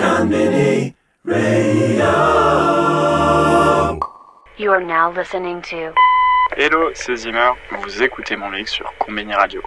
Mini Radio. You are now listening to Hello, c'est Zimmer. Vous écoutez mon mix sur Combini Radio.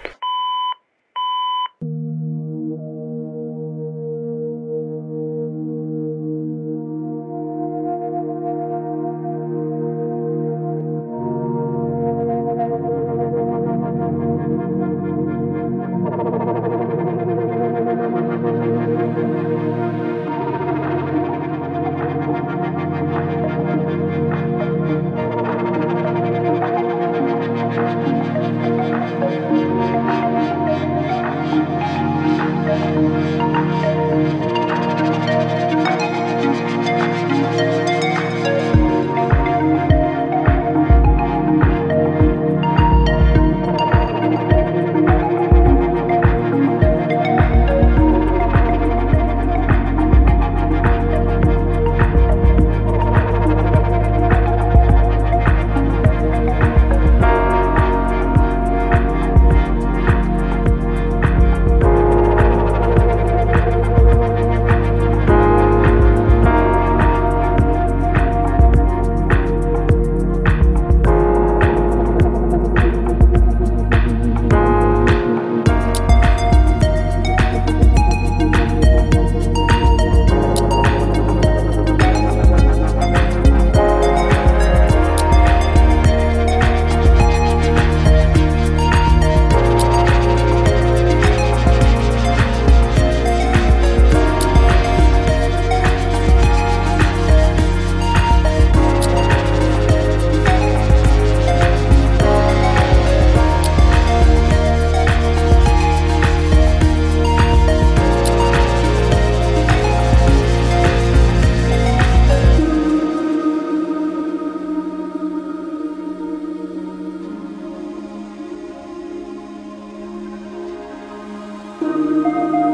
Música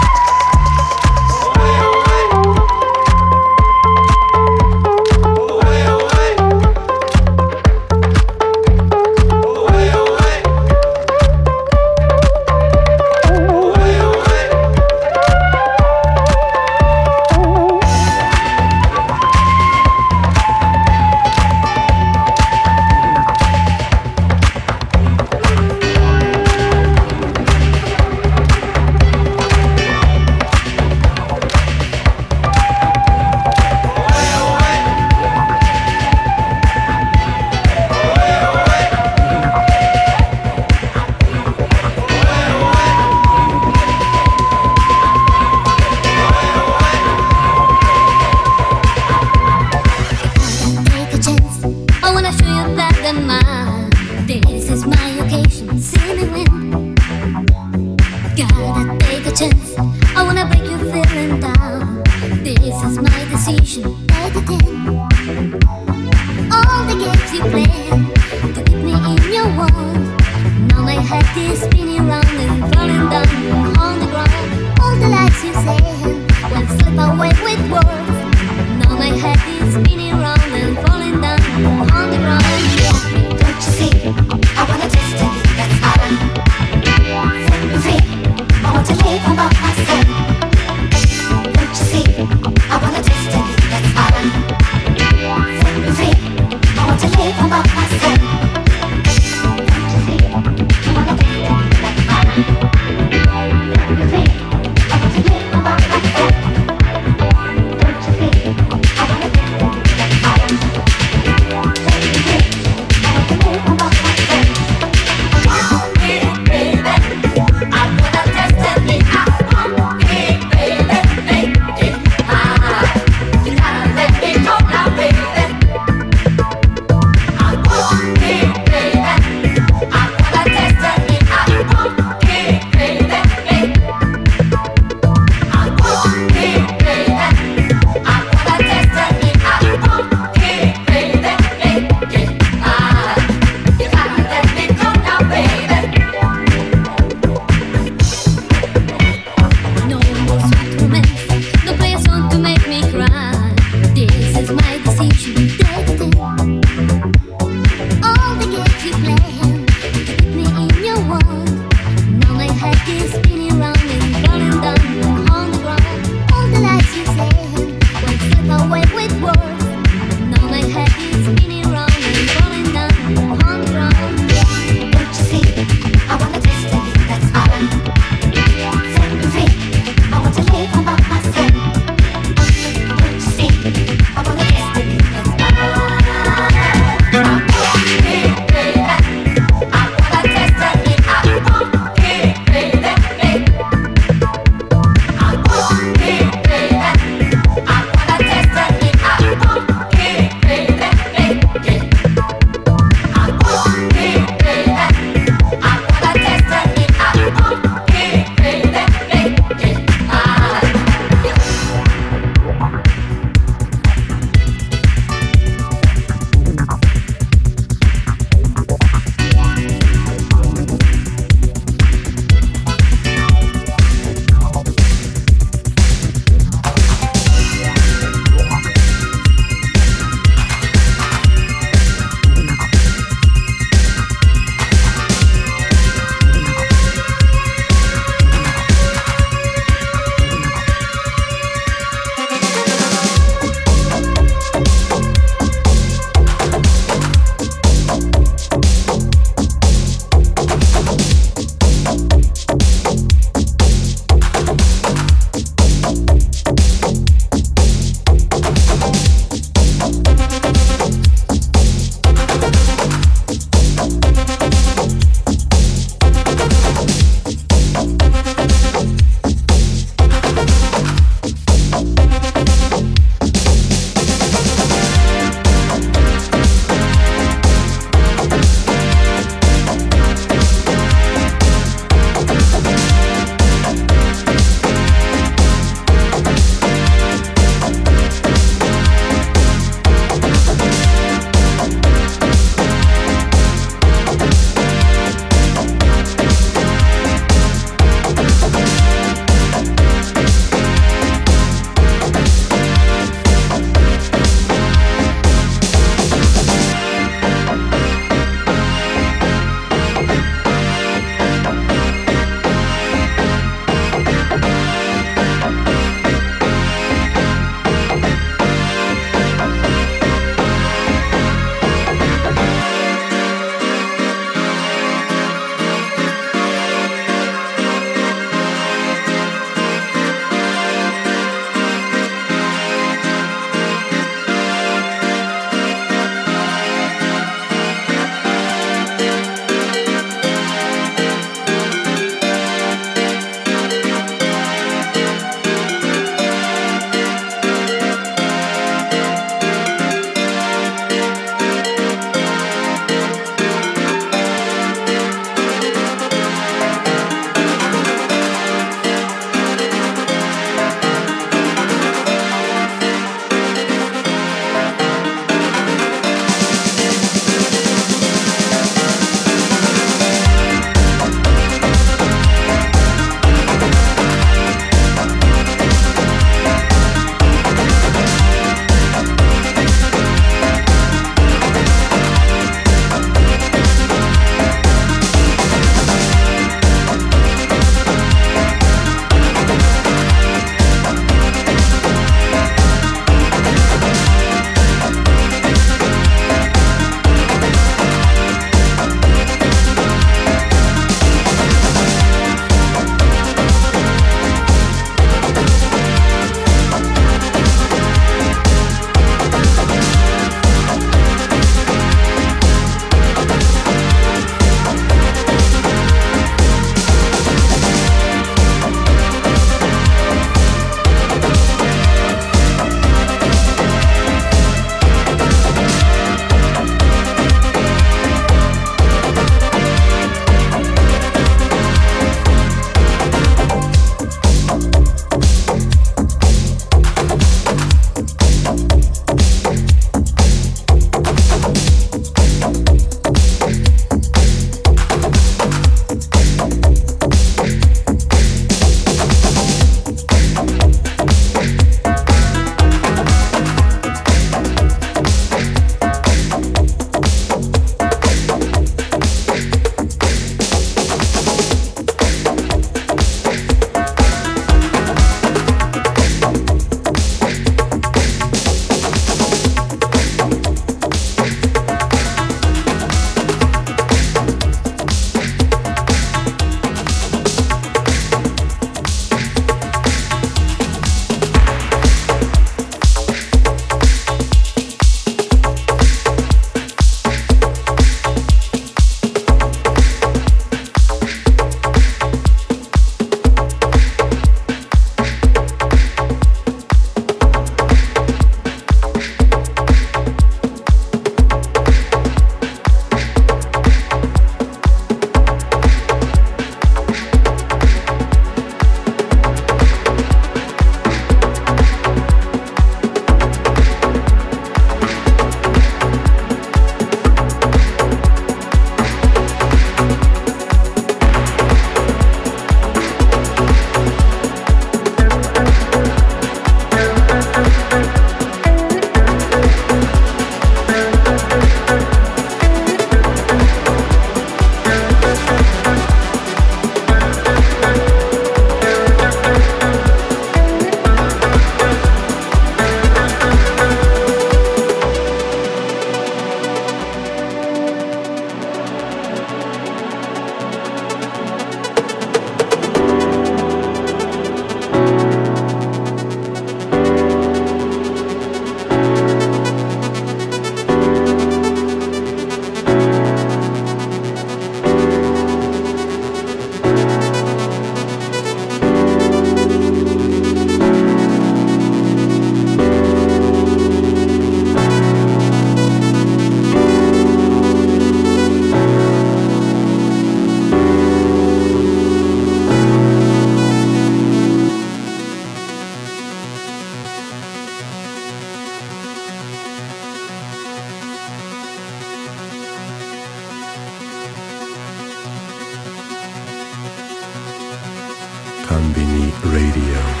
Konbini Radio.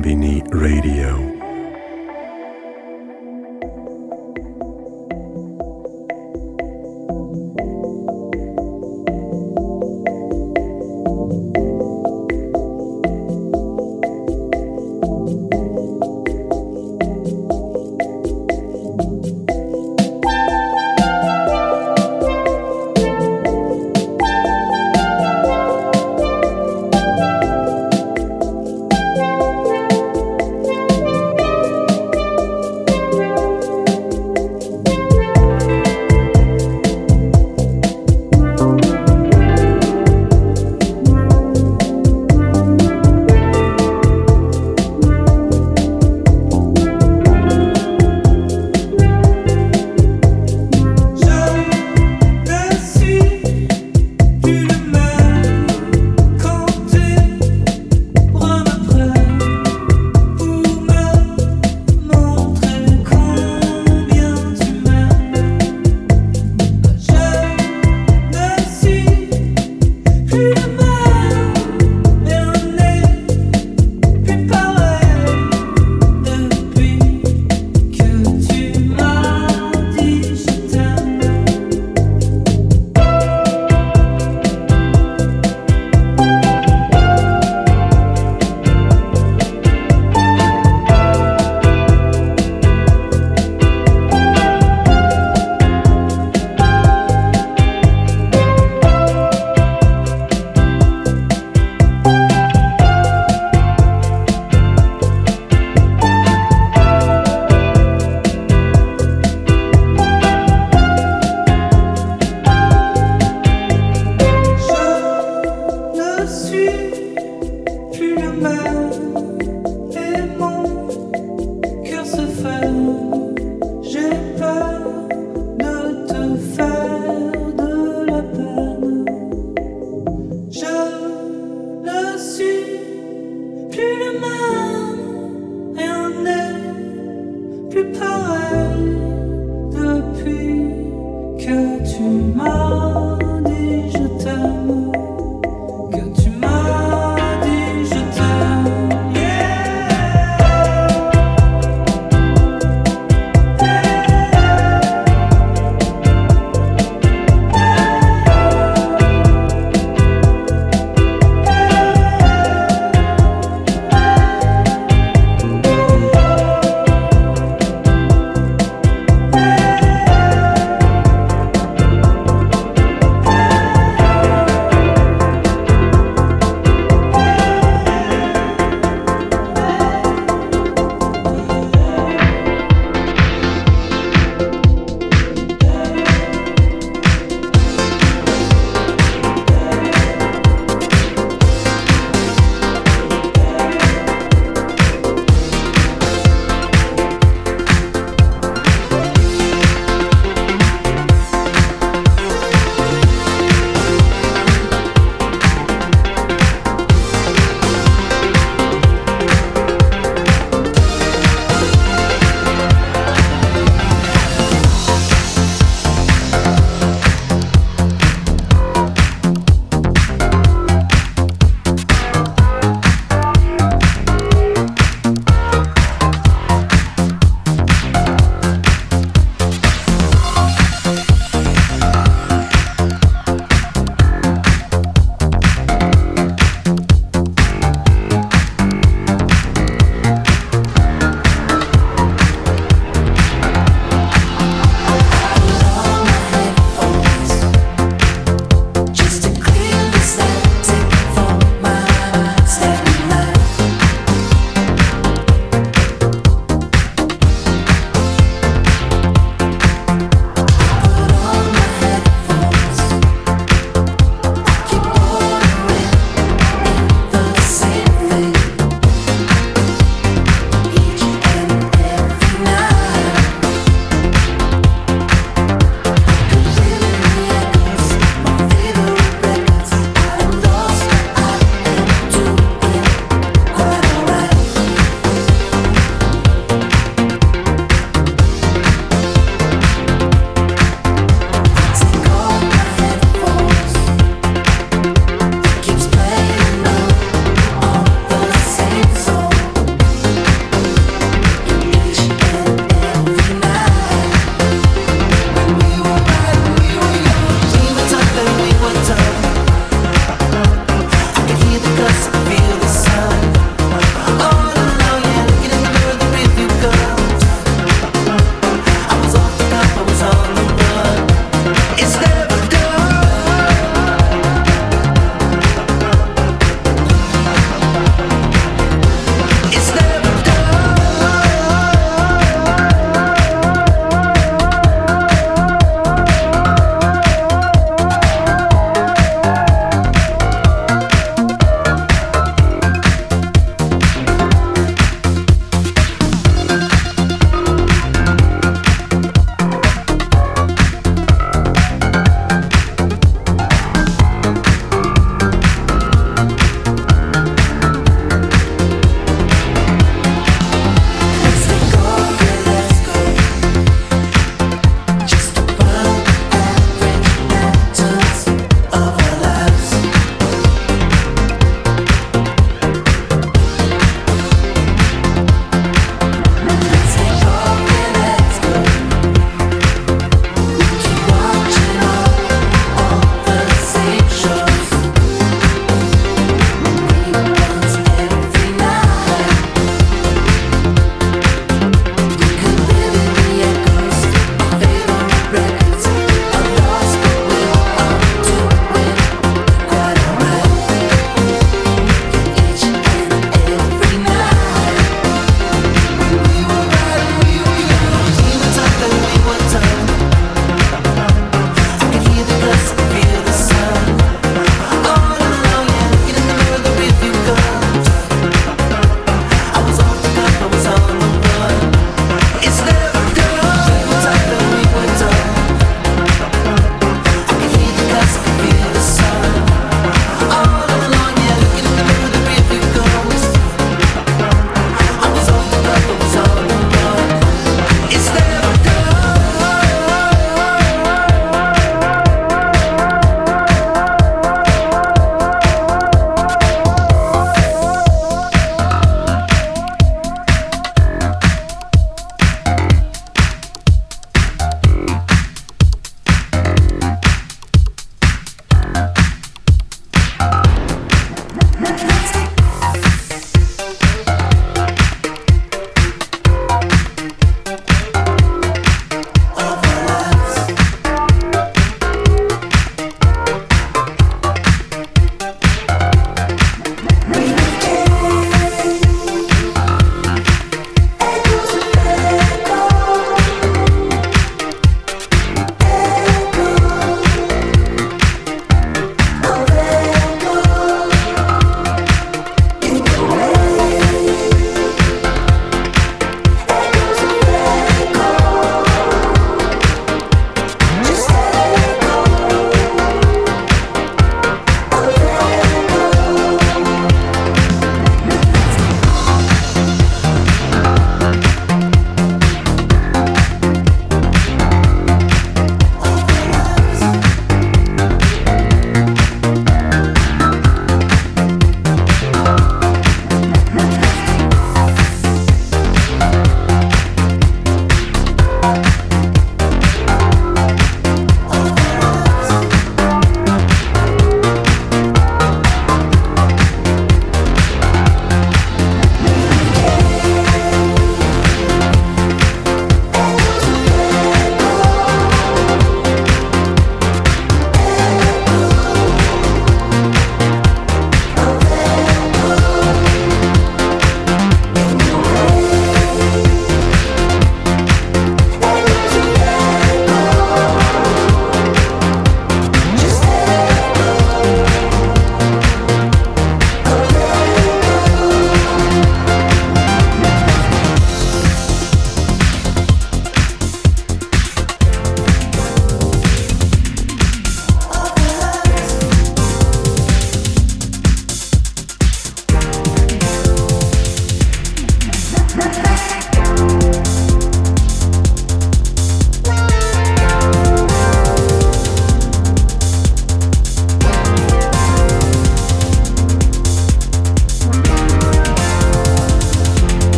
Combini Radio.